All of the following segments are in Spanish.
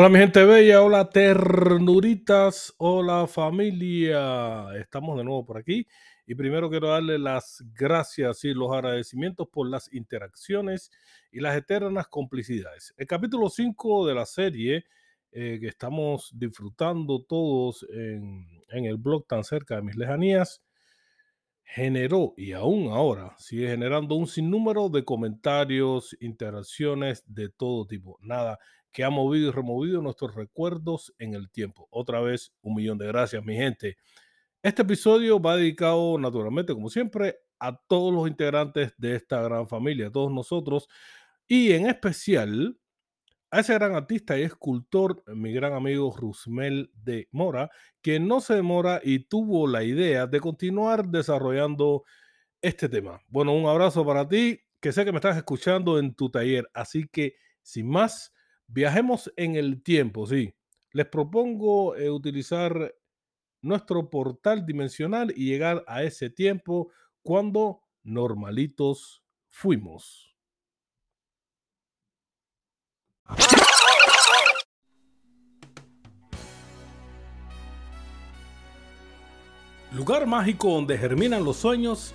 Hola mi gente bella, hola ternuritas, hola familia. Estamos de nuevo por aquí y primero quiero darle las gracias y los agradecimientos por las interacciones y las eternas complicidades. El capítulo 5 de la serie eh, que estamos disfrutando todos en, en el blog tan cerca de mis lejanías generó y aún ahora sigue generando un sinnúmero de comentarios, interacciones de todo tipo. Nada que ha movido y removido nuestros recuerdos en el tiempo. Otra vez, un millón de gracias, mi gente. Este episodio va dedicado, naturalmente, como siempre, a todos los integrantes de esta gran familia, a todos nosotros, y en especial a ese gran artista y escultor, mi gran amigo Rusmel de Mora, que no se demora y tuvo la idea de continuar desarrollando este tema. Bueno, un abrazo para ti, que sé que me estás escuchando en tu taller, así que sin más, viajemos en el tiempo, sí. Les propongo eh, utilizar nuestro portal dimensional y llegar a ese tiempo cuando normalitos fuimos. Lugar mágico donde germinan los sueños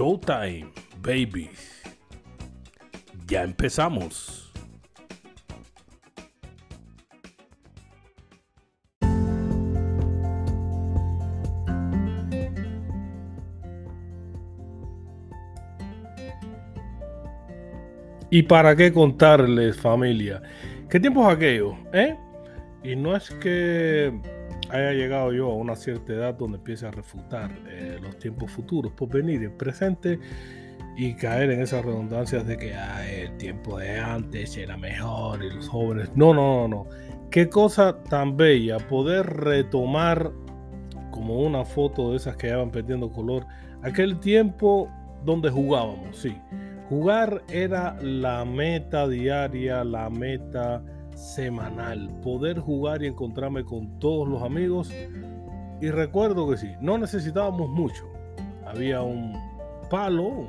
Showtime, baby. Ya empezamos. ¿Y para qué contarles, familia? ¿Qué tiempos aquellos? ¿Eh? Y no es que haya llegado yo a una cierta edad donde empiece a refutar eh, los tiempos futuros por venir el presente y caer en esas redundancias de que el tiempo de antes era mejor y los jóvenes. No, no, no, no. Qué cosa tan bella poder retomar como una foto de esas que ya van perdiendo color aquel tiempo donde jugábamos, sí Jugar era la meta diaria, la meta semanal. Poder jugar y encontrarme con todos los amigos. Y recuerdo que sí, no necesitábamos mucho. Había un palo,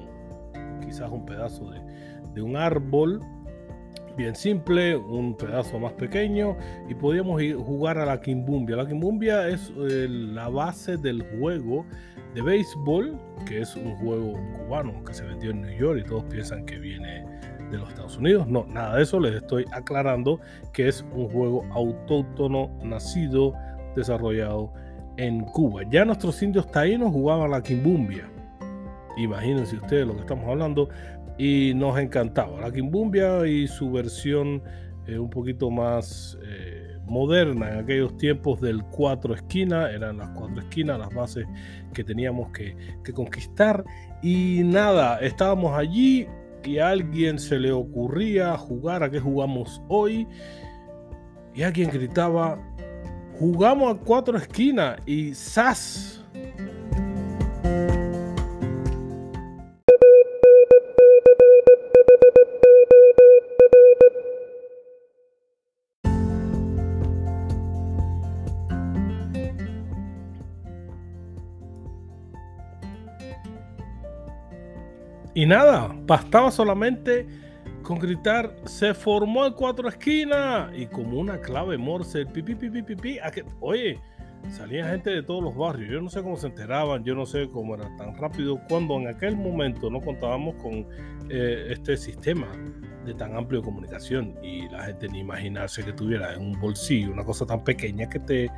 quizás un pedazo de, un árbol bien simple, un pedazo más pequeño y podíamos jugar a la quimbumbia. La quimbumbia es eh, la base del juego de béisbol, que es un juego cubano que se vendió en New York y todos piensan que viene de los Estados Unidos. No, nada de eso, les estoy aclarando que es un juego autóctono, nacido, desarrollado en Cuba. Ya nuestros indios taínos jugaban la quimbumbia. Imagínense ustedes lo que estamos hablando. Y nos encantaba. La quimbumbia y su versión eh, un poquito más... Eh, moderna en aquellos tiempos del cuatro esquinas, eran las cuatro esquinas, las bases que teníamos que, conquistar. Y nada, estábamos allí y a alguien se le ocurría jugar a qué jugamos hoy. Y alguien gritaba, jugamos a cuatro esquinas y ¡zas! Y nada, bastaba solamente con gritar, se formó el cuatro esquinas y como una clave morse, pipi, pipi, pipi, oye, salía gente de todos los barrios, yo no sé cómo se enteraban, yo no sé cómo era tan rápido, cuando en aquel momento no contábamos con eh, este sistema de tan amplia comunicación y la gente ni imaginarse que tuviera en un bolsillo una cosa tan pequeña que te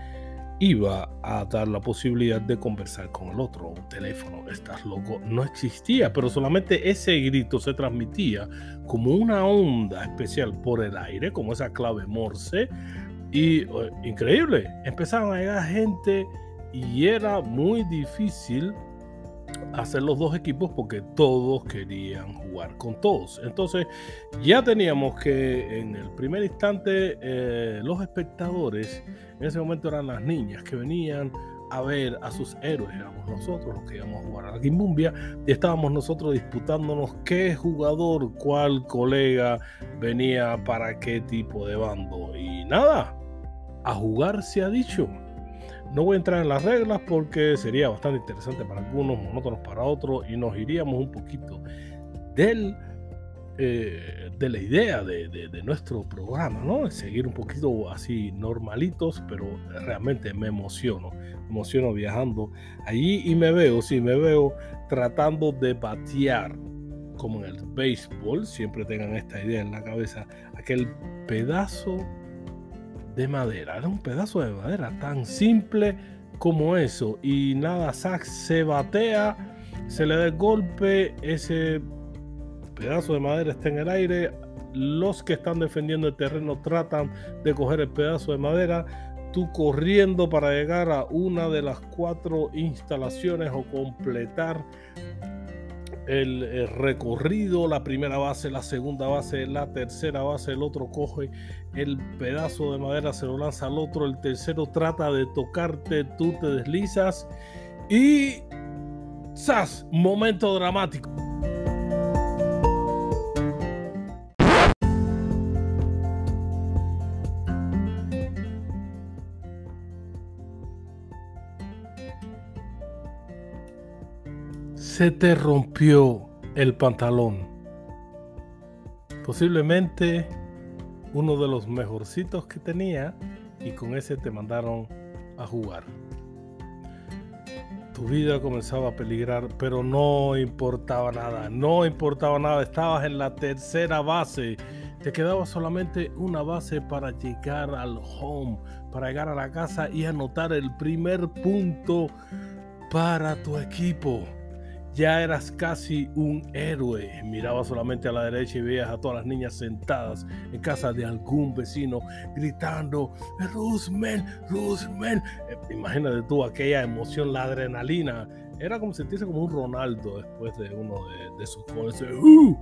iba a dar la posibilidad de conversar con el otro. Un teléfono, estás loco, no existía, pero solamente ese grito se transmitía como una onda especial por el aire, como esa clave Morse. Y eh, increíble, empezaban a llegar gente y era muy difícil hacer los dos equipos porque todos querían jugar con todos. Entonces ya teníamos que en el primer instante eh, los espectadores, en ese momento eran las niñas que venían a ver a sus héroes, éramos nosotros los que íbamos a jugar a la Kimbumbia y estábamos nosotros disputándonos qué jugador, cuál colega venía para qué tipo de bando. Y nada, a jugar se ha dicho. No voy a entrar en las reglas porque sería bastante interesante para algunos, monótonos para otros, y nos iríamos un poquito del, eh, de la idea de, nuestro programa, ¿no? Seguir un poquito así normalitos, pero realmente me emociono, me emociono viajando allí y me veo, sí, me veo tratando de batear como en el béisbol, siempre tengan esta idea en la cabeza, aquel pedazo de madera. Era un pedazo de madera tan simple como eso. Y nada, Zack se batea, se le da el golpe, ese pedazo de madera está en el aire. Los que están defendiendo el terreno tratan de coger el pedazo de madera. Tú corriendo para llegar a una de las cuatro instalaciones o completar el, recorrido, la primera base, la segunda base, la tercera base, el otro coge el pedazo de madera, se lo lanza al otro, el tercero trata de tocarte, tú te deslizas y ¡zas! Momento dramático. Se te rompió el pantalón. Posiblemente uno de los mejorcitos que tenía y con ese te mandaron a jugar. Tu vida comenzaba a peligrar, pero no importaba nada, no importaba nada, estabas en la tercera base. Te quedaba solamente una base para llegar al home, para llegar a la casa y anotar el primer punto para tu equipo ya eras casi un héroe. Mirabas solamente a la derecha y veías a todas las niñas sentadas en casa de algún vecino gritando, Roosevelt, Roosevelt. Eh, imagínate tú aquella emoción, la adrenalina. Era como sentirse como un Ronaldo después de uno de, sus goles. ¡Uh!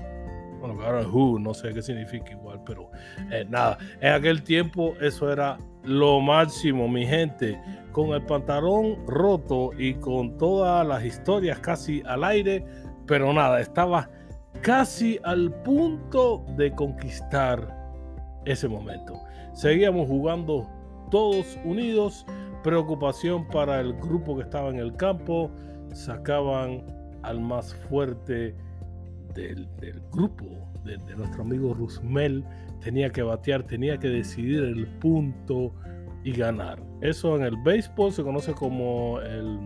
Bueno, ahora Who, no sé qué significa igual, pero eh, nada, en aquel tiempo eso era lo máximo, mi gente, con el pantalón roto y con todas las historias casi al aire, pero nada, estaba casi al punto de conquistar ese momento. Seguíamos jugando todos unidos, preocupación para el grupo que estaba en el campo, sacaban al más fuerte del, grupo, de, nuestro amigo Rusmel, tenía que batear, tenía que decidir el punto y ganar. Eso en el béisbol se conoce como el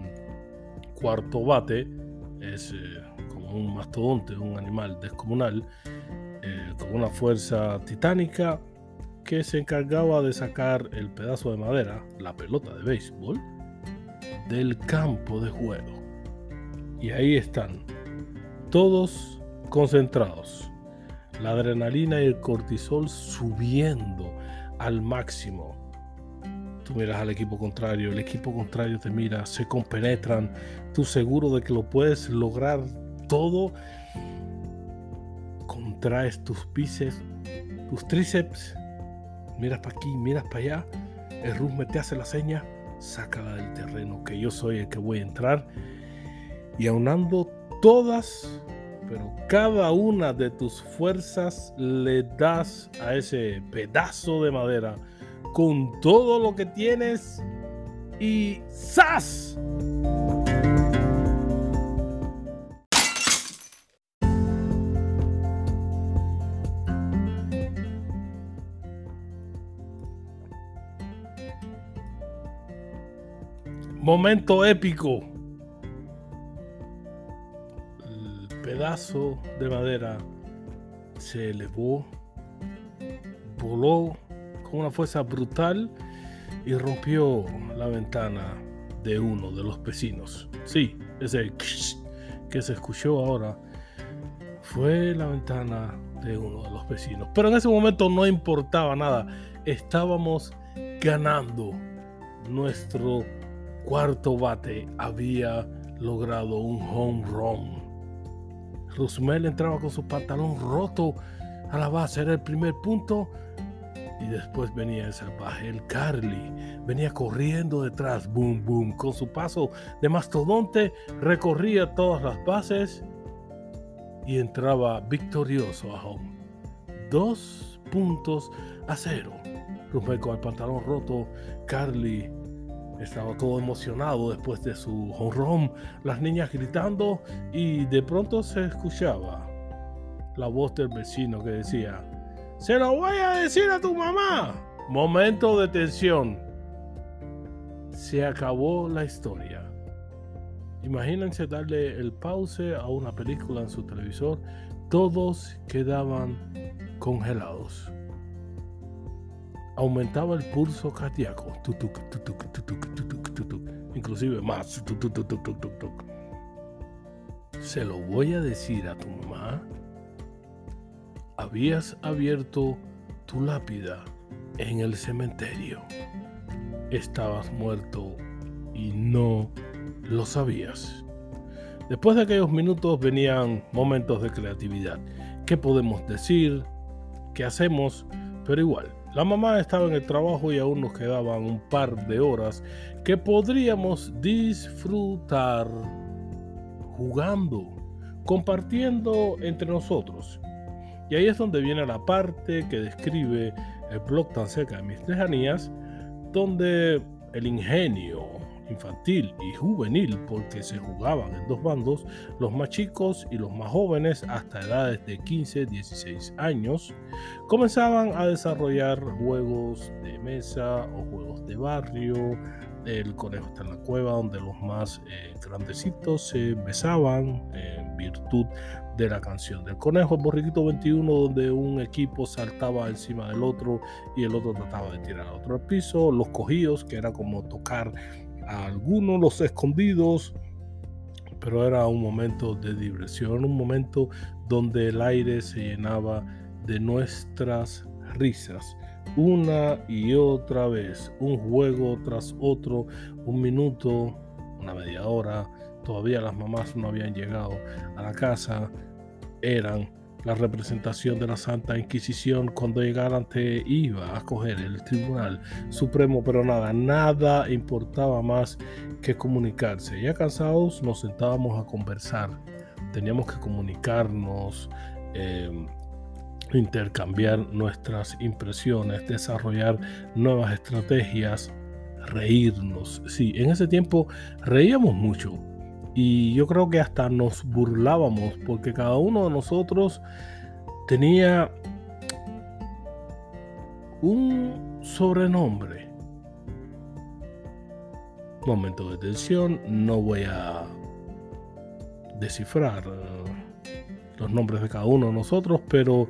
cuarto bate, es eh, como un mastodonte, un animal descomunal, eh, con una fuerza titánica que se encargaba de sacar el pedazo de madera, la pelota de béisbol, del campo de juego. Y ahí están, todos concentrados. La adrenalina y el cortisol subiendo al máximo. Tú miras al equipo contrario, el equipo contrario te mira, se compenetran, tú seguro de que lo puedes lograr todo. Contraes tus bíceps, tus tríceps, miras para aquí, miras para allá. El Rusme te hace la seña, sácala del terreno, que yo soy el que voy a entrar. Y aunando todas pero cada una de tus fuerzas le das a ese pedazo de madera con todo lo que tienes y ¡zas! Momento épico. Pedazo de madera se elevó, voló con una fuerza brutal y rompió la ventana de uno de los vecinos. Sí, ese que se escuchó ahora fue la ventana de uno de los vecinos. Pero en ese momento no importaba nada. Estábamos ganando. Nuestro cuarto bate había logrado un home run. Rosemel entraba con su pantalón roto a la base, era el primer punto. Y después venía el salvaje, el Carly. Venía corriendo detrás, boom, boom. Con su paso de mastodonte recorría todas las bases y entraba victorioso a home. Dos puntos a cero. Rosemel con el pantalón roto, Carly estaba todo emocionado después de su honrón, las niñas gritando y de pronto se escuchaba la voz del vecino que decía, se lo voy a decir a tu mamá. Momento de tensión. Se acabó la historia. Imagínense darle el pause a una película en su televisor. Todos quedaban congelados aumentaba el pulso cardíaco, inclusive más. Se lo voy a decir a tu mamá. Habías abierto tu lápida en el cementerio. Estabas muerto y no lo sabías. Después de aquellos minutos venían momentos de creatividad. ¿Qué podemos decir? ¿Qué hacemos? Pero igual, la mamá estaba en el trabajo y aún nos quedaban un par de horas que podríamos disfrutar jugando, compartiendo entre nosotros. Y ahí es donde viene la parte que describe el blog tan cerca de mis lejanías, donde el ingenio, infantil y juvenil porque se jugaban en dos bandos, los más chicos y los más jóvenes hasta edades de 15, 16 años, comenzaban a desarrollar juegos de mesa o juegos de barrio. El conejo está en la cueva donde los más eh, grandecitos se besaban en virtud de la canción del conejo, el borriquito 21 donde un equipo saltaba encima del otro y el otro trataba de tirar al otro al piso, los cogidos que era como tocar algunos los escondidos, pero era un momento de diversión, un momento donde el aire se llenaba de nuestras risas. Una y otra vez, un juego tras otro, un minuto, una media hora, todavía las mamás no habían llegado a la casa, eran la representación de la Santa Inquisición cuando llegaran te iba a coger el Tribunal Supremo, pero nada, nada importaba más que comunicarse. Ya cansados nos sentábamos a conversar, teníamos que comunicarnos. Eh, intercambiar nuestras impresiones, desarrollar nuevas estrategias, reírnos. Sí, en ese tiempo reíamos mucho, y yo creo que hasta nos burlábamos porque cada uno de nosotros tenía un sobrenombre. Momento de tensión, no voy a descifrar los nombres de cada uno de nosotros, pero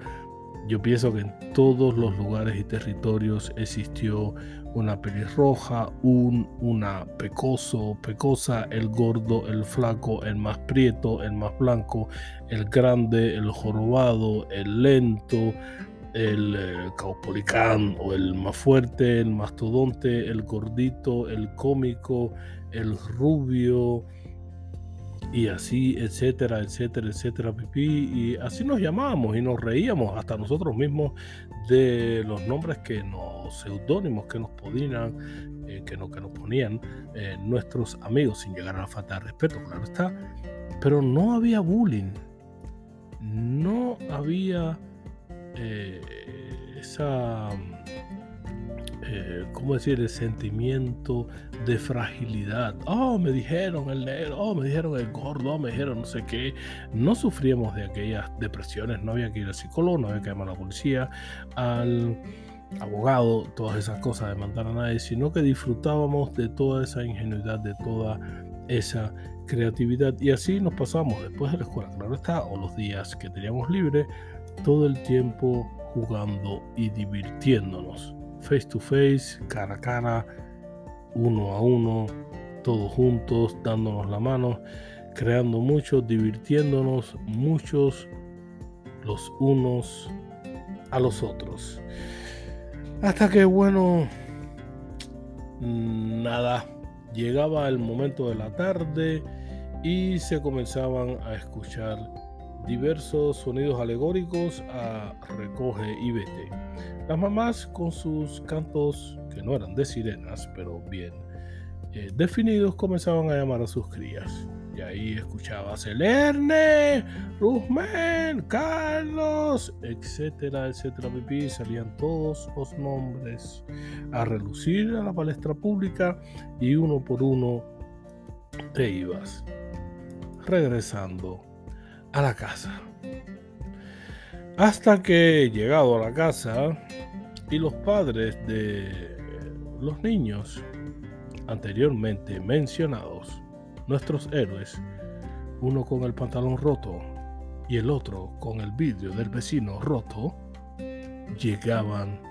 yo pienso que en todos los lugares y territorios existió una pelirroja, un, una pecoso, pecosa, el gordo, el flaco, el más prieto, el más blanco, el grande, el jorobado, el lento, el eh, caupolicán o el más fuerte, el mastodonte, el gordito, el cómico, el rubio, y así, etcétera, etcétera, etcétera, pipí. Y así nos llamábamos y nos reíamos hasta nosotros mismos de los nombres que nos, seudónimos que nos podían, eh, que, no, que nos ponían eh, nuestros amigos, sin llegar a la falta de respeto, claro está. Pero no había bullying, no había eh, esa eh, ¿cómo decir?, el sentimiento de fragilidad. Oh, me dijeron el negro, oh, me dijeron el gordo, oh, me dijeron no sé qué. No sufríamos de aquellas depresiones, no había que ir al psicólogo, no había que llamar a la policía, al abogado, todas esas cosas, de mandar a nadie, sino que disfrutábamos de toda esa ingenuidad, de toda esa creatividad. Y así nos pasamos después de la escuela, claro está, o los días que teníamos libre, todo el tiempo jugando y divirtiéndonos face to face, cara a cara, uno a uno, todos juntos, dándonos la mano, creando mucho, divirtiéndonos muchos los unos a los otros. Hasta que, bueno, nada, llegaba el momento de la tarde y se comenzaban a escuchar diversos sonidos alegóricos a recoge y vete. Las mamás con sus cantos, que no eran de sirenas, pero bien eh, definidos, comenzaban a llamar a sus crías. Y ahí escuchaba Celerne, Rusmen, Carlos, etcétera, etcétera, pipí. Salían todos los nombres a relucir a la palestra pública y uno por uno te ibas regresando a la casa. Hasta que llegado a la casa y los padres de los niños anteriormente mencionados, nuestros héroes, uno con el pantalón roto y el otro con el vidrio del vecino roto, llegaban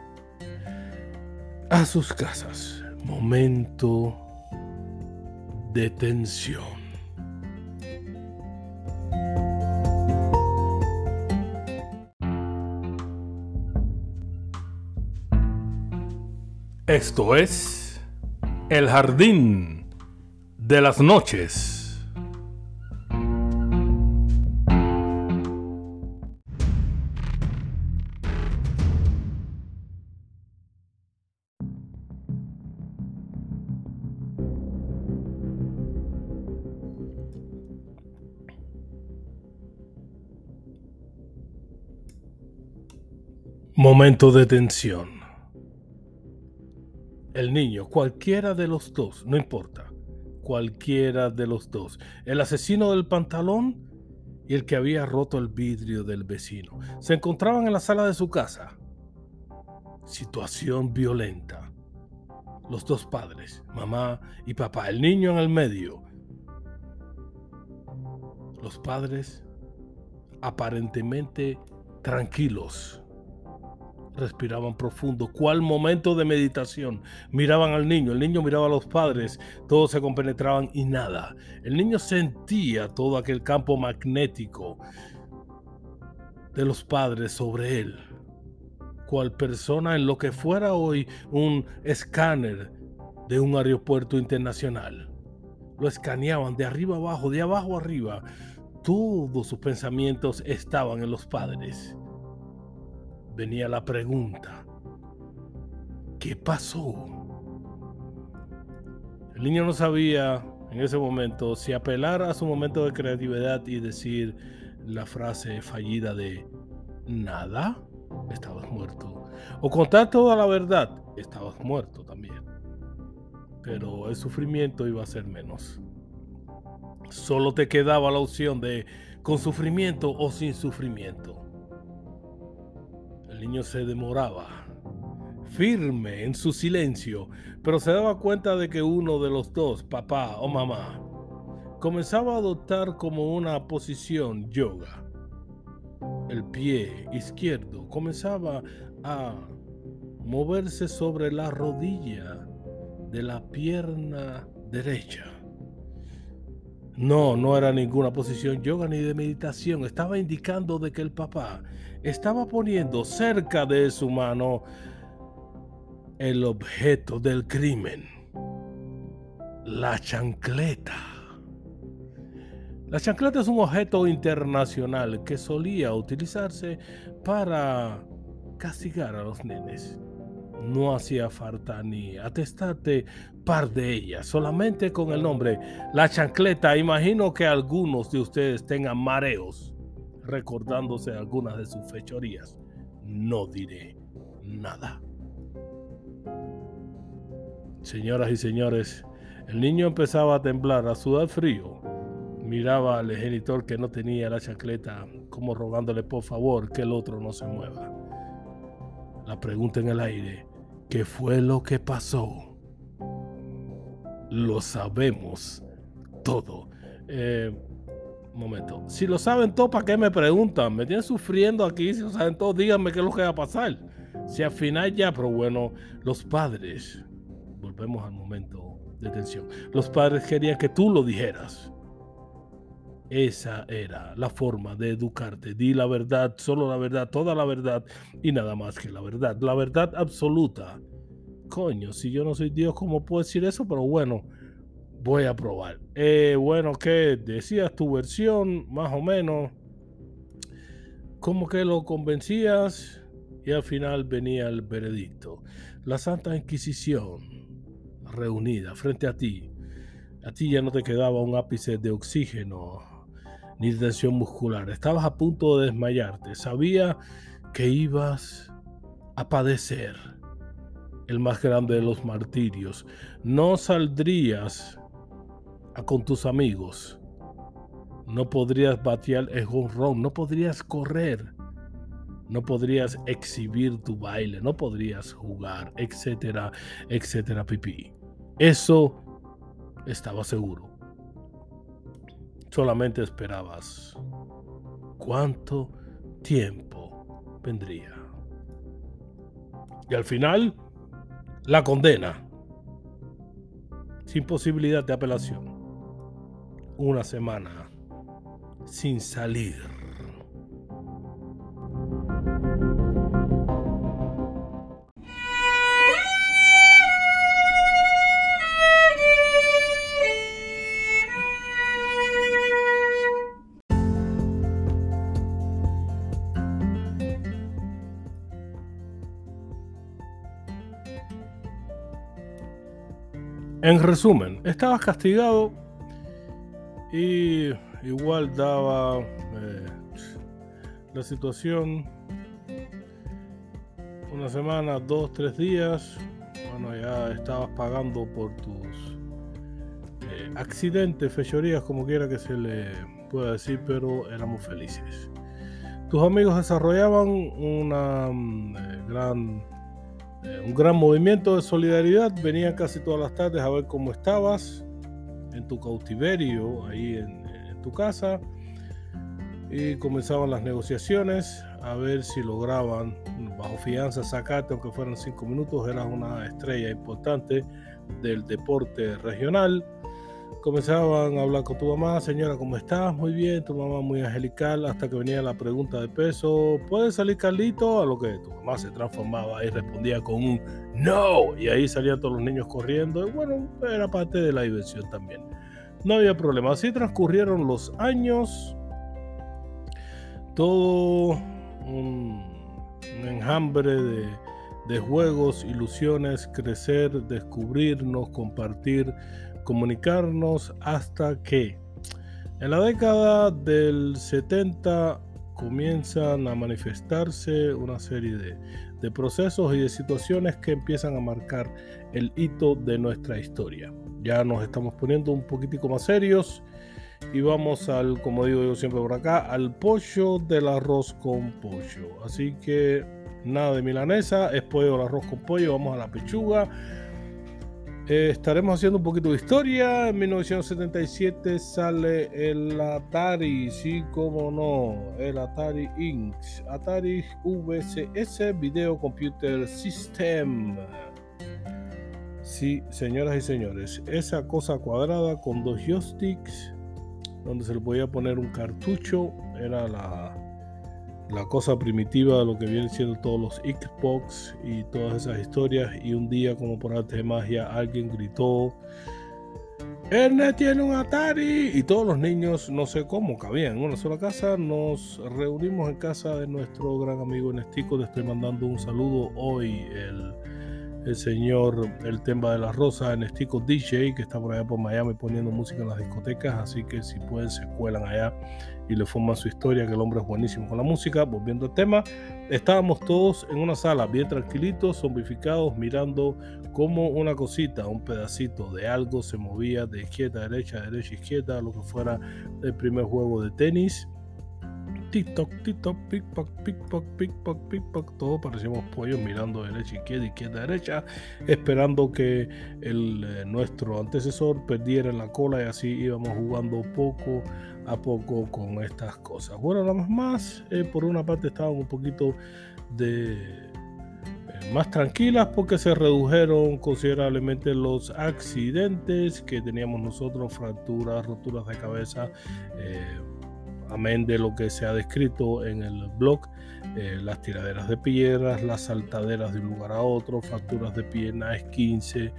a sus casas. Momento de tensión. Esto es El Jardín de las Noches. Momento de tensión el niño, cualquiera de los dos, no importa, cualquiera de los dos, el asesino del pantalón y el que había roto el vidrio del vecino, se encontraban en la sala de su casa. Situación violenta. Los dos padres, mamá y papá, el niño en el medio. Los padres aparentemente tranquilos respiraban profundo. ¿Cuál momento de meditación? Miraban al niño, el niño miraba a los padres, todos se compenetraban y nada. El niño sentía todo aquel campo magnético de los padres sobre él. Cual persona en lo que fuera hoy un escáner de un aeropuerto internacional. Lo escaneaban de arriba abajo, de abajo arriba. Todos sus pensamientos estaban en los padres venía la pregunta, ¿qué pasó? El niño no sabía en ese momento si apelar a su momento de creatividad y decir la frase fallida de nada, estabas muerto. O contar toda la verdad, estabas muerto también. Pero el sufrimiento iba a ser menos. Solo te quedaba la opción de con sufrimiento o sin sufrimiento niño se demoraba, firme en su silencio, pero se daba cuenta de que uno de los dos, papá o mamá, comenzaba a adoptar como una posición yoga. El pie izquierdo comenzaba a moverse sobre la rodilla de la pierna derecha. No, no era ninguna posición yoga ni de meditación. Estaba indicando de que el papá estaba poniendo cerca de su mano el objeto del crimen, la chancleta. La chancleta es un objeto internacional que solía utilizarse para castigar a los nenes. No hacía falta ni atestarte par de ellas, solamente con el nombre La Chancleta. Imagino que algunos de ustedes tengan mareos recordándose algunas de sus fechorías. No diré nada. Señoras y señores, el niño empezaba a temblar, a sudar frío. Miraba al genitor que no tenía la chancleta, como rogándole por favor que el otro no se mueva. La pregunta en el aire, ¿qué fue lo que pasó? lo sabemos todo. Eh, momento. Si lo saben todo, ¿para qué me preguntan? Me tienen sufriendo aquí. Si lo saben todo, díganme qué es lo que va a pasar. Si al final ya, pero bueno, los padres, volvemos al momento de tensión. Los padres querían que tú lo dijeras. Esa era la forma de educarte. Di la verdad, solo la verdad, toda la verdad y nada más que la verdad. La verdad absoluta coño, si yo no soy Dios, ¿cómo puedo decir eso? Pero bueno, voy a probar. Eh, bueno, ¿qué decías tu versión? Más o menos. ¿Cómo que lo convencías? Y al final venía el veredicto. La Santa Inquisición reunida frente a ti. A ti ya no te quedaba un ápice de oxígeno ni tensión muscular. Estabas a punto de desmayarte. Sabía que ibas a padecer el más grande de los martirios. No saldrías con tus amigos. No podrías batear el home no podrías correr, no podrías exhibir tu baile, no podrías jugar, etcétera, etcétera, pipí. Eso estaba seguro. Solamente esperabas cuánto tiempo vendría. Y al final, la condena, sin posibilidad de apelación una semana sin salir. En resumen, estabas castigado y igual daba eh, la situación una semana, dos, tres días. Bueno, ya estabas pagando por tus eh, accidentes, fechorías, como quiera que se le pueda decir, pero éramos felices. Tus amigos desarrollaban una mm, eh, gran, un gran movimiento de solidaridad. Venían casi todas las tardes a ver cómo estabas en tu cautiverio, ahí en, tu casa. Y comenzaban las negociaciones a ver si lograban bajo fianza sacarte, aunque fueran cinco minutos, eras una estrella importante del deporte regional. Comenzaban a hablar con tu mamá, señora, ¿cómo estás? Muy bien, tu mamá muy angelical, hasta que venía la pregunta de peso, ¿puede salir Carlito? A lo que tu mamá se transformaba y respondía con un no, y ahí salían todos los niños corriendo, y bueno, era parte de la diversión también. No había problema, así transcurrieron los años, todo un, enjambre de, de juegos, ilusiones, crecer, descubrirnos, compartir comunicarnos hasta que en la década del 70 comienzan a manifestarse una serie de, de procesos y de situaciones que empiezan a marcar el hito de nuestra historia. Ya nos estamos poniendo un poquitico más serios y vamos al, como digo yo siempre por acá, al pollo del arroz con pollo. Así que nada de milanesa, es pollo del arroz con pollo, vamos a la pechuga eh, estaremos haciendo un poquito de historia. En 1977 sale el Atari, sí, como no, el Atari Inc. Atari VCS Video Computer System. Sí, señoras y señores, esa cosa cuadrada con dos joysticks donde se le podía poner un cartucho era la, la cosa primitiva de lo que vienen siendo todos los Xbox y todas esas historias. Y un día, como por arte de magia, alguien gritó: Ernest tiene un Atari. Y todos los niños, no sé cómo, cabían en una sola casa. Nos reunimos en casa de nuestro gran amigo Ernestico. Le estoy mandando un saludo hoy. El el señor El Temba de la Rosa, Ernestico DJ, que está por allá por Miami poniendo música en las discotecas, así que si pueden se cuelan allá y le forman su historia, que el hombre es buenísimo con la música. Volviendo al tema, estábamos todos en una sala bien tranquilitos, zombificados, mirando como una cosita, un pedacito de algo se movía de izquierda a derecha, derecha a izquierda, lo que fuera el primer juego de tenis TikTok, TikTok, pickpock, pickpock, pickpock, pickpock, todos parecíamos pollos mirando derecha, izquierda, izquierda, derecha, esperando que el, eh, nuestro antecesor perdiera la cola y así íbamos jugando poco a poco con estas cosas. Bueno, nada más, eh, por una parte estaban un poquito eh, más tranquilas porque se redujeron considerablemente los accidentes que teníamos nosotros, fracturas, roturas de cabeza amén de lo que se ha descrito en el blog, eh, las tiraderas de piedras, las saltaderas de un lugar a otro, fracturas de pierna, 15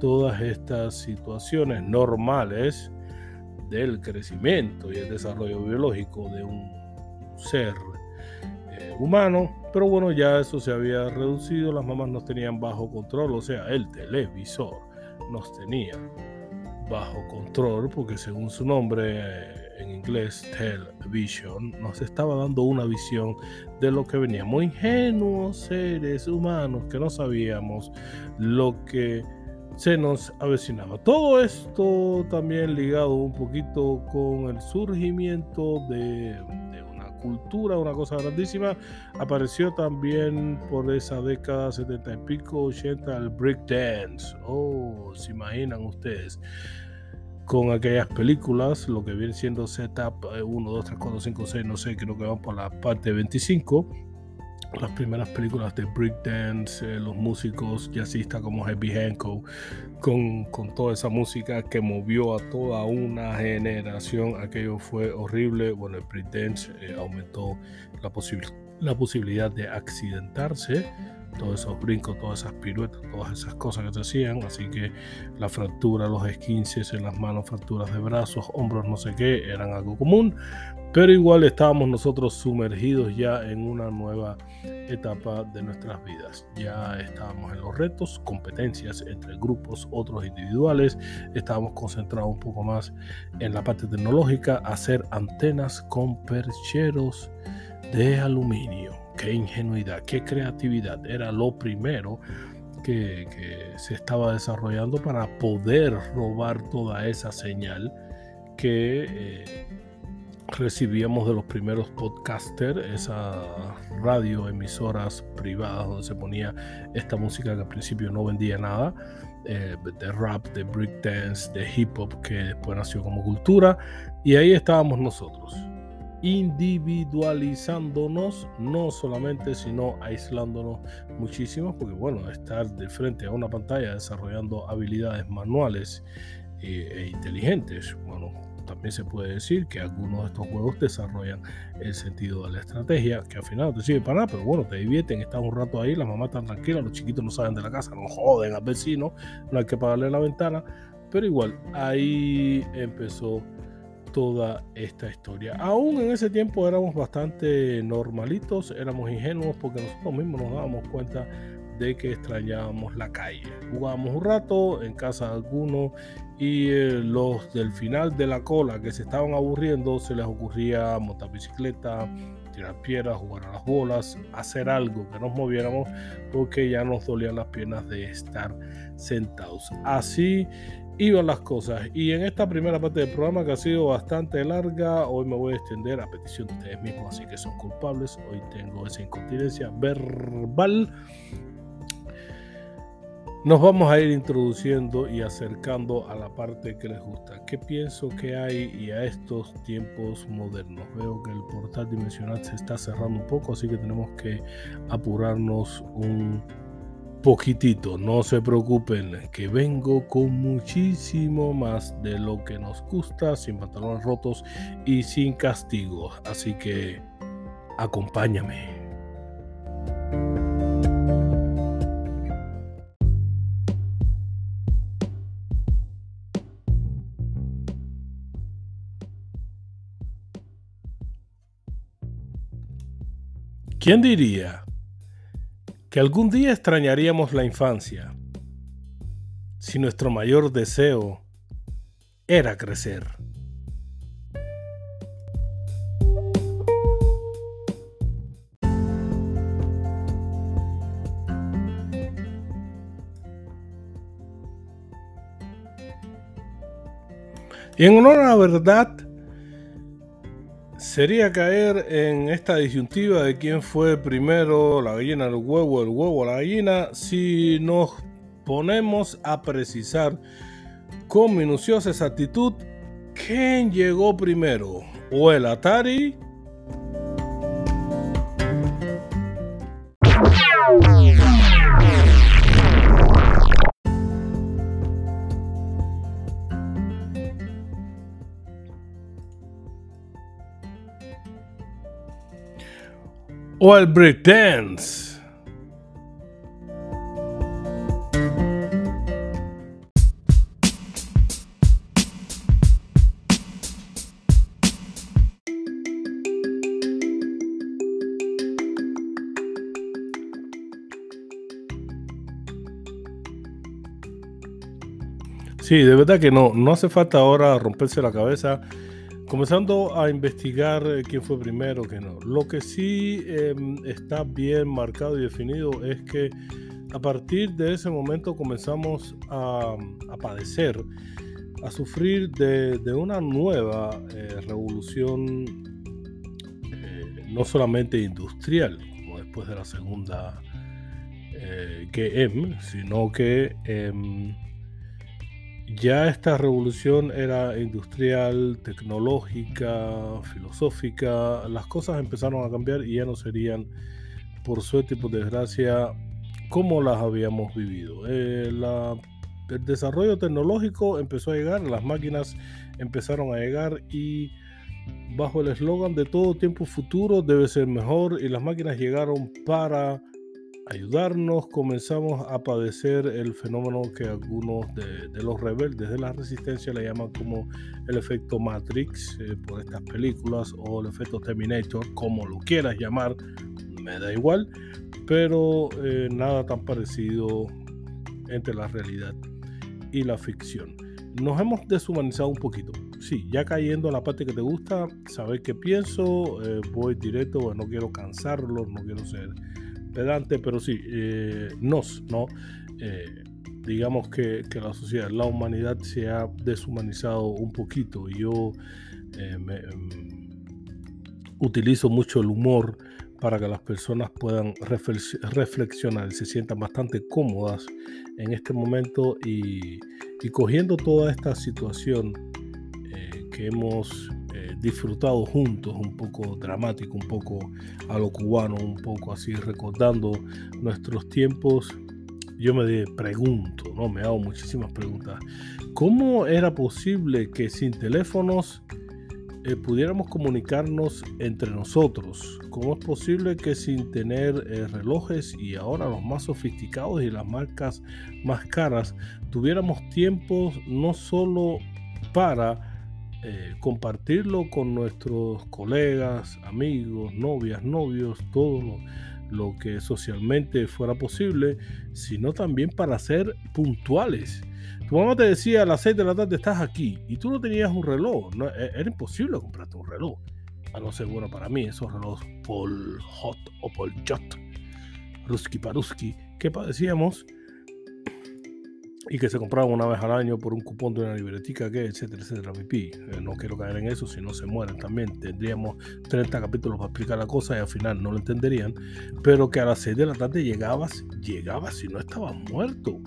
todas estas situaciones normales del crecimiento y el desarrollo biológico de un ser eh, humano, pero bueno, ya eso se había reducido, las mamás nos tenían bajo control, o sea, el televisor nos tenía bajo control, porque según su nombre en inglés, television, nos estaba dando una visión de lo que veníamos, ingenuos seres humanos que no sabíamos lo que se nos avecinaba. Todo esto también ligado un poquito con el surgimiento de, una cultura, una cosa grandísima. Apareció también por esa década 70 y pico, 80, el breakdance. Oh, se imaginan ustedes con aquellas películas, lo que viene siendo Setup 1, 2, 3, 4, 5, 6, no sé, creo que van por la parte 25 las primeras películas de breakdance, eh, los músicos jazzistas como Herbie Hancock, con, con, toda esa música que movió a toda una generación. Aquello fue horrible. Bueno, el breakdance eh, aumentó la, la posibilidad de accidentarse todos esos brincos, todas esas piruetas, todas esas cosas que se hacían. Así que la fractura, los esquinces en las manos, fracturas de brazos, hombros, no sé qué, eran algo común. Pero igual estábamos nosotros sumergidos ya en una nueva etapa de nuestras vidas. Ya estábamos en los retos, competencias entre grupos, otros individuales. Estábamos concentrados un poco más en la parte tecnológica, hacer antenas con percheros de aluminio qué ingenuidad, qué creatividad. Era lo primero que, se estaba desarrollando para poder robar toda esa señal que eh, recibíamos de los primeros podcasters, esas radioemisoras privadas donde se ponía esta música que al principio no vendía nada. Eh, de rap, de breakdance, de hip hop que después nació como cultura y ahí estábamos nosotros individualizándonos, no solamente, sino aislándonos muchísimo, porque bueno, estar de frente a una pantalla desarrollando habilidades manuales eh, e inteligentes, bueno, también se puede decir que algunos de estos juegos desarrollan el sentido de la estrategia, que al final no te sirve para nada, pero bueno, te divierten, estás un rato ahí, las mamás están tranquilas, los chiquitos no salen de la casa, no joden al vecino, no hay que pagarle la ventana, pero igual, ahí empezó toda esta historia. Aún en ese tiempo éramos bastante normalitos, éramos ingenuos porque nosotros mismos nos dábamos cuenta de que extrañábamos la calle. Jugábamos un rato en casa de alguno y eh, los del final de la cola que se estaban aburriendo se les ocurría montar bicicleta, tirar piedras, jugar a las bolas, hacer algo que nos moviéramos porque ya nos dolían las piernas de estar sentados. Así iban las cosas. Y en esta primera parte del programa que ha sido bastante larga, hoy me voy a extender a petición de ustedes mismos, así que son culpables. Hoy tengo esa incontinencia verbal. Nos vamos a ir introduciendo y acercando a la parte que les gusta. ¿Qué pienso que hay y a estos tiempos modernos? Veo que el portal dimensional se está cerrando un poco, así que tenemos que apurarnos un poquitito, no se preocupen, que vengo con muchísimo más de lo que nos gusta, sin pantalones rotos y sin castigos. Así que acompáñame. ¿Quién diría que algún día extrañaríamos la infancia si nuestro mayor deseo era crecer. Y en honor a la verdad, sería caer en esta disyuntiva de quién fue primero, la gallina, el huevo, el huevo, la gallina, si nos ponemos a precisar con minuciosa exactitud quién llegó primero, o el Atari o al breakdance. Sí, de verdad que no, no hace falta ahora romperse la cabeza comenzando a investigar eh, quién fue primero, que no. Lo que sí em, está bien marcado y definido es que a partir de ese momento comenzamos a, padecer, a sufrir de, una nueva eh, revolución, eh, no solamente industrial, como después de la segunda GM, sino que em, ya esta revolución era industrial, tecnológica, filosófica, las cosas empezaron a cambiar y ya no serían, por suerte y por desgracia, como las habíamos vivido. Eh, el desarrollo tecnológico empezó a llegar, las máquinas empezaron a llegar y bajo el eslogan de todo tiempo futuro debe ser mejor y las máquinas llegaron para ayudarnos, comenzamos a padecer el fenómeno que algunos de, los rebeldes de la resistencia le llaman como el efecto Matrix eh, por estas películas o el efecto Terminator, como lo quieras llamar, me da igual, pero eh, nada tan parecido entre la realidad y la ficción. Nos hemos deshumanizado un poquito. Sí, ya cayendo a la parte que te gusta, saber qué pienso, eh, voy directo, no quiero cansarlos, no quiero ser pedante, pero sí, eh, nos, ¿no? Eh, digamos que, la sociedad, la humanidad se ha deshumanizado un poquito yo eh, mm, utilizo mucho el humor para que las personas puedan reflexionar y se sientan bastante cómodas en este momento y, y cogiendo toda esta situación que hemos disfrutado juntos, un poco dramático, un poco a lo cubano, un poco así recordando nuestros tiempos. Yo me pregunto, ¿no? Me hago muchísimas preguntas. ¿Cómo era posible que sin teléfonos eh, pudiéramos comunicarnos entre nosotros? ¿Cómo es posible que sin tener eh, relojes y ahora los más sofisticados y las marcas más caras tuviéramos tiempos no solo para eh, compartirlo con nuestros colegas, amigos, novias, novios, todo lo, que socialmente fuera posible, sino también para ser puntuales. Tu mamá te decía a las 6 de la tarde estás aquí y tú no tenías un reloj, no, e, era imposible comprarte un reloj. A no ser bueno para mí, esos relojes Paul Hot o Jot, Ruski Paruski, que padecíamos y que se compraban una vez al año por un cupón de una libretica, que etcétera, etcétera, pipí. Eh, no quiero caer en eso, si no se mueren también. Tendríamos 30 capítulos para explicar la cosa y al final no lo entenderían. Pero que a las 6 de la tarde llegabas, llegabas y no estabas muerto.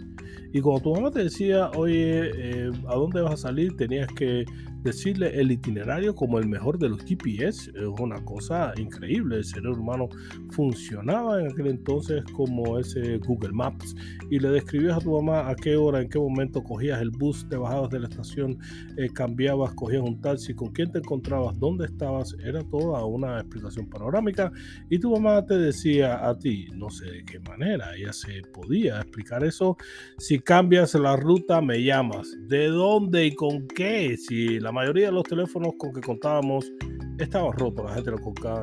Y cuando tu mamá te decía, oye, eh, ¿a dónde vas a salir? Tenías que decirle el itinerario como el mejor de los GPS. Es una cosa increíble. El cerebro humano funcionaba en aquel entonces como ese Google Maps. Y le describías a tu mamá a qué hora, en qué momento cogías el bus, te bajabas de la estación, eh, cambiabas, cogías un taxi, con quién te encontrabas, dónde estabas. Era toda una explicación panorámica. Y tu mamá te decía a ti, no sé de qué manera, ella se podía explicar eso. Si cambias la ruta, me llamas. ¿De dónde y con qué? Si la mayoría de los teléfonos con que contábamos estaban rotos, la gente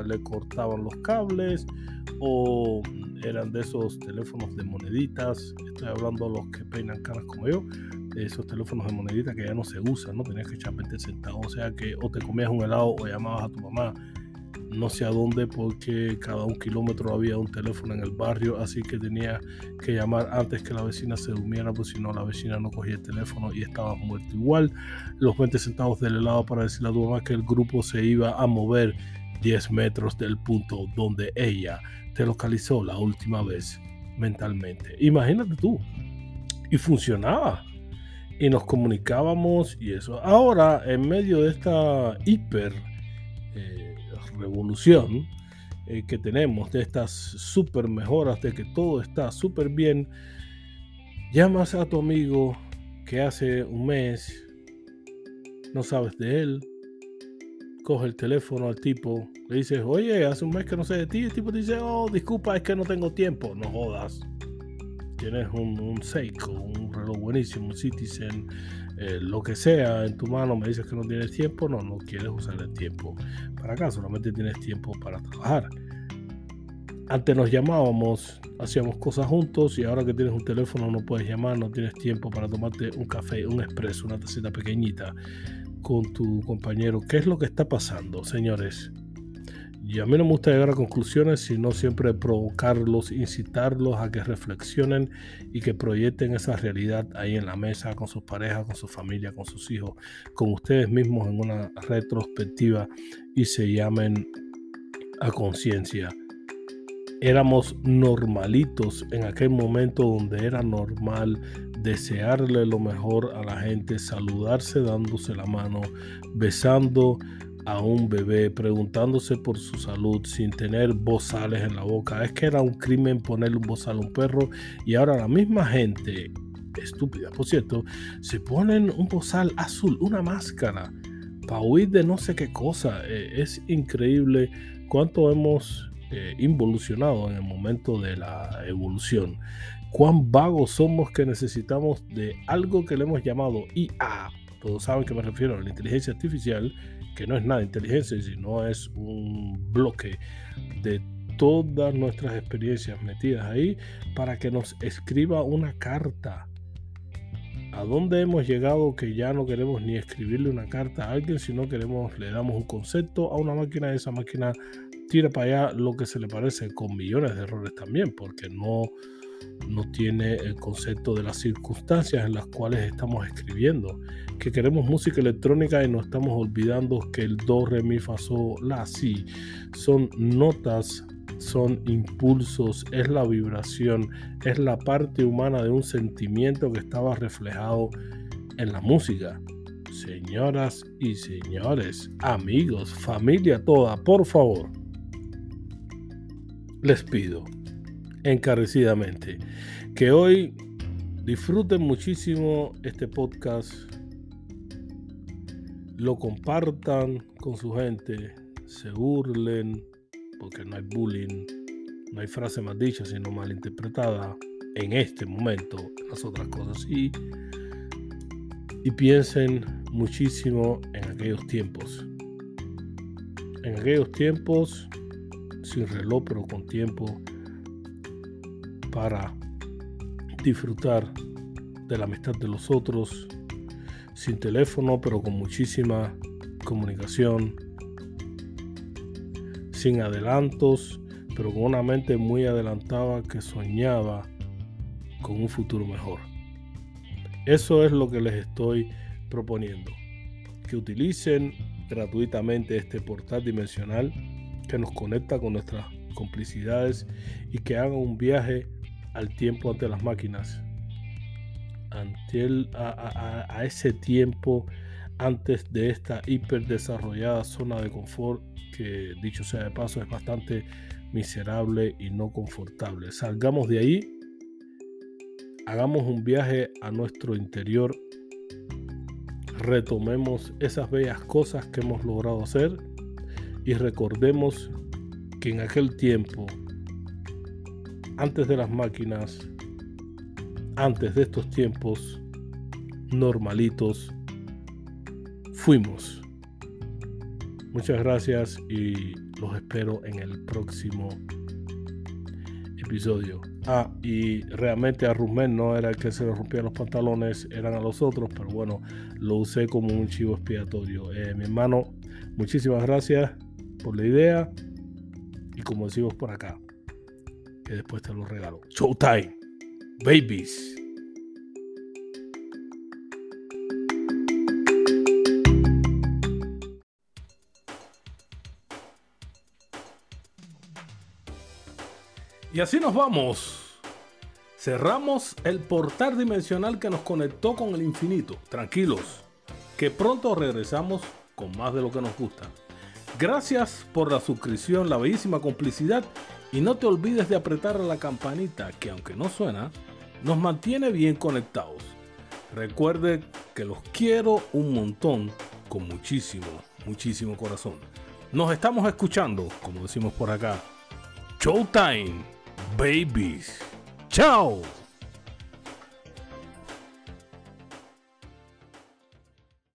le, cortaban los cables o eran de esos teléfonos de moneditas, estoy hablando de los que peinan caras como yo, esos teléfonos de moneditas que ya no se usan, no tenías que echar 20 centavos, o sea que o te comías un helado o llamabas a tu mamá no sé a dónde porque cada un kilómetro había un teléfono en el barrio, así que tenía que llamar antes que la vecina se durmiera, pues si no la vecina no cogía el teléfono y estaba muerto igual. Los 20 centavos del helado para decirle a tu mamá que el grupo se iba a mover 10 metros del punto donde ella te localizó la última vez mentalmente. Imagínate tú. Y funcionaba. Y nos comunicábamos y eso. Ahora, en medio de esta hiper revolución eh, que tenemos, de estas super mejoras, de que todo está súper bien, llamas a tu amigo que hace un mes no sabes de él, coge el teléfono al tipo, le dices, oye, hace un mes que no sé de ti, el tipo dice, oh, disculpa, es que no tengo tiempo, no jodas. Tienes un, un Seiko, un reloj buenísimo, un Citizen, eh, lo que sea en tu mano, me dices que no tienes tiempo, no, no quieres usar el tiempo para acá, solamente tienes tiempo para trabajar. Antes nos llamábamos, hacíamos cosas juntos y ahora que tienes un teléfono no puedes llamar, no tienes tiempo para tomarte un café, un expreso, una tacita pequeñita con tu compañero. ¿Qué es lo que está pasando, señores? Y a mí no me gusta llegar a conclusiones, sino siempre provocarlos, incitarlos a que reflexionen y que proyecten esa realidad ahí en la mesa, con sus parejas, con su familia, con sus hijos, con ustedes mismos en una retrospectiva y se llamen a conciencia. Éramos normalitos en aquel momento donde era normal desearle lo mejor a la gente, saludarse dándose la mano, besando a un bebé preguntándose por su salud sin tener bozales en la boca. Es que era un crimen ponerle un bozal a un perro y ahora la misma gente, estúpida por cierto, se ponen un bozal azul, una máscara, para huir de no sé qué cosa. Eh, es increíble cuánto hemos eh, involucionado en el momento de la evolución. Cuán vagos somos que necesitamos de algo que le hemos llamado IA. Todos saben que me refiero a la inteligencia artificial que no es nada inteligencia, sino es un bloque de todas nuestras experiencias metidas ahí para que nos escriba una carta. ¿A dónde hemos llegado que ya no queremos ni escribirle una carta a alguien, sino queremos, le damos un concepto a una máquina y esa máquina tira para allá lo que se le parece con millones de errores también, porque no, no tiene el concepto de las circunstancias en las cuales estamos escribiendo. Que queremos música electrónica y nos estamos olvidando que el do, re, mi, fa, sol, la, si son notas, son impulsos, es la vibración, es la parte humana de un sentimiento que estaba reflejado en la música. Señoras y señores, amigos, familia toda, por favor, les pido encarecidamente. Que hoy disfruten muchísimo este podcast, lo compartan con su gente, se burlen, porque no hay bullying, no hay frase más dicha, sino mal interpretada en este momento, las otras cosas sí. Y piensen muchísimo en aquellos tiempos. En aquellos tiempos, sin reloj, pero con tiempo, para disfrutar de la amistad de los otros, sin teléfono, pero con muchísima comunicación, sin adelantos, pero con una mente muy adelantada que soñaba con un futuro mejor. Eso es lo que les estoy proponiendo. Que utilicen gratuitamente este portal dimensional que nos conecta con nuestras complicidades y que hagan un viaje al tiempo ante las máquinas, ante a, ese tiempo antes de esta hiper desarrollada zona de confort que dicho sea de paso es bastante miserable y no confortable. Salgamos de ahí, hagamos un viaje a nuestro interior, retomemos esas bellas cosas que hemos logrado hacer y recordemos que en aquel tiempo antes de las máquinas, antes de estos tiempos normalitos, fuimos. Muchas gracias y los espero en el próximo episodio. Ah, y realmente a Rumén no era el que se le rompían los pantalones, eran a los otros, pero bueno, lo usé como un chivo expiatorio. Eh, mi hermano, muchísimas gracias por la idea y como decimos por acá, que después te lo regalo. Showtime, babies. Y así nos vamos. Cerramos el portal dimensional que nos conectó con el infinito. Tranquilos, que pronto regresamos con más de lo que nos gusta. Gracias por la suscripción, la bellísima complicidad y no te olvides de apretar la campanita que aunque no suena, nos mantiene bien conectados. Recuerde que los quiero un montón con muchísimo, muchísimo corazón. Nos estamos escuchando, como decimos por acá. Showtime, babies. Chao.